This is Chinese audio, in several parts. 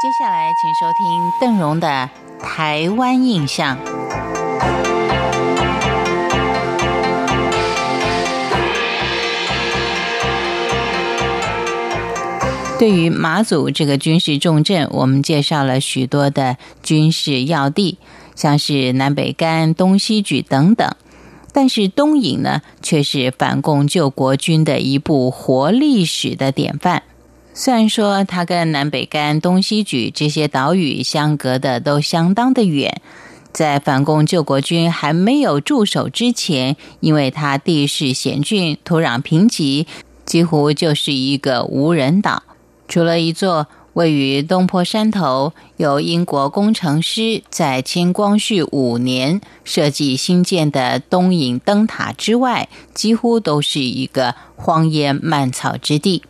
接下来，请收听邓荣的《台湾印象》。对于马祖这个军事重镇，我们介绍了许多的军事要地，像是南北干、东西举等等。但是东引呢，却是反共救国军的一部活历史的典范。虽然说它跟南北干、东西举这些岛屿相隔的都相当的远，在反共救国军还没有驻守之前，因为它地势险峻、土壤贫瘠，几乎就是一个无人岛。除了一座位于东坡山头、由英国工程师在清光绪五年设计新建的东引灯塔之外，几乎都是一个荒烟蔓草之地。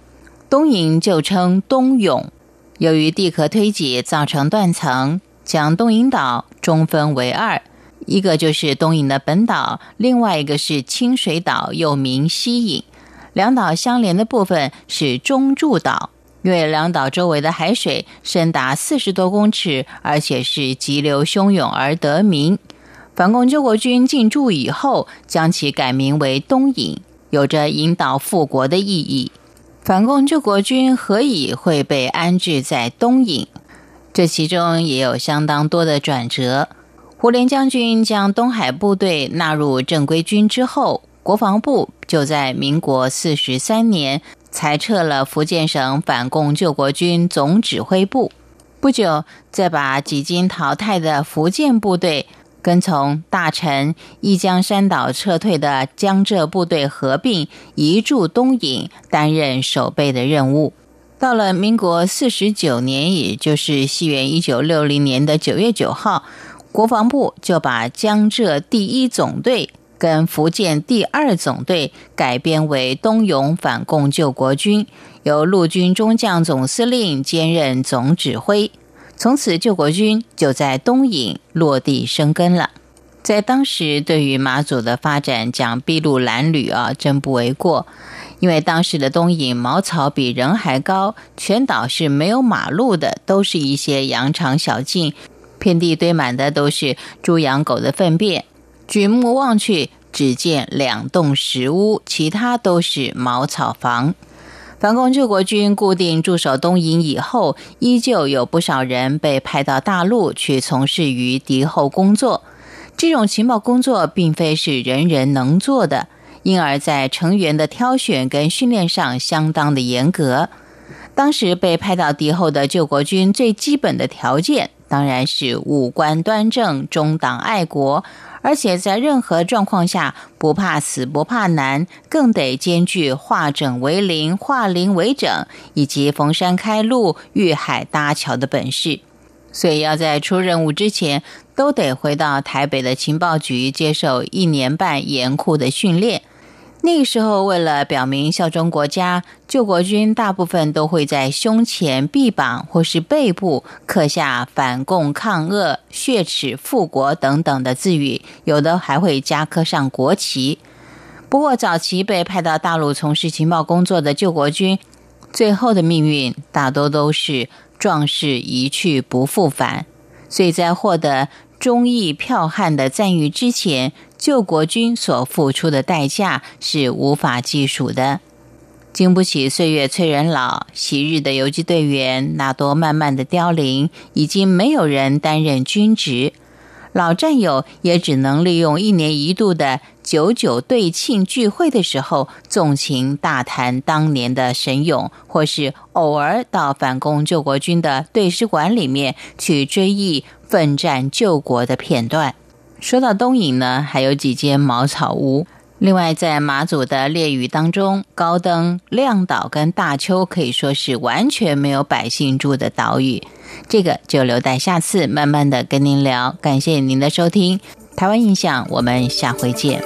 东引就称东涌，由于地壳推挤造成断层，将东引岛中分为二，一个就是东引的本岛，另外一个是清水岛，又名西引。两岛相连的部分是中柱岛。因为两岛周围的海水深达四十多公尺，而且是急流汹涌而得名。反共救国军进驻以后，将其改名为东引，有着引导复国的意义。反共救国军何以会被安置在东引？这其中也有相当多的转折。胡琏将军将东海部队纳入正规军之后，国防部就在民国四十三年。裁撤了福建省反共救国军总指挥部，不久再把几经淘汰的福建部队跟从大陈一江山岛撤退的江浙部队合并，移驻东引，担任守备的任务。到了民国四十九年，也就是西元一九六零年的九月九号，国防部就把江浙第一总队。跟福建第二总队改编为东涌反共救国军，由陆军中将总司令兼任总指挥。从此，救国军就在东引落地生根了。在当时，对于马祖的发展讲筚路蓝缕啊，真不为过。因为当时的东引茅草比人还高，全岛是没有马路的，都是一些羊肠小径，遍地堆满的都是猪羊狗的粪便。举目望去，只见两栋石屋，其他都是茅草房。反共救国军固定驻守东营以后，依旧有不少人被派到大陆去从事于敌后工作。这种情报工作并非是人人能做的，因而，在成员的挑选跟训练上相当的严格。当时被派到敌后的救国军，最基本的条件当然是五官端正、中党爱国。而且在任何状况下不怕死不怕难，更得兼具化整为零、化零为整，以及逢山开路、遇海搭桥的本事。所以要在出任务之前，都得回到台北的情报局接受一年半严酷的训练。那个时候，为了表明效忠国家，救国军大部分都会在胸前、臂膀或是背部刻下“反共抗俄、血耻复国”等等的字语，有的还会加刻上国旗。不过，早期被派到大陆从事情报工作的救国军，最后的命运大多都是壮士一去不复返，所以在获得。忠义票悍的赞誉之前，救国军所付出的代价是无法计数的。经不起岁月催人老，昔日的游击队员大多慢慢的凋零，已经没有人担任军职。老战友也只能利用一年一度的九九对庆聚会的时候，纵情大谈当年的神勇，或是偶尔到反攻救国军的对师馆里面去追忆奋战救国的片段。说到东引呢，还有几间茅草屋。另外，在马祖的列屿当中，高登、亮岛跟大丘可以说是完全没有百姓住的岛屿。这个就留待下次慢慢的跟您聊。感谢您的收听，台湾印象，我们下回见。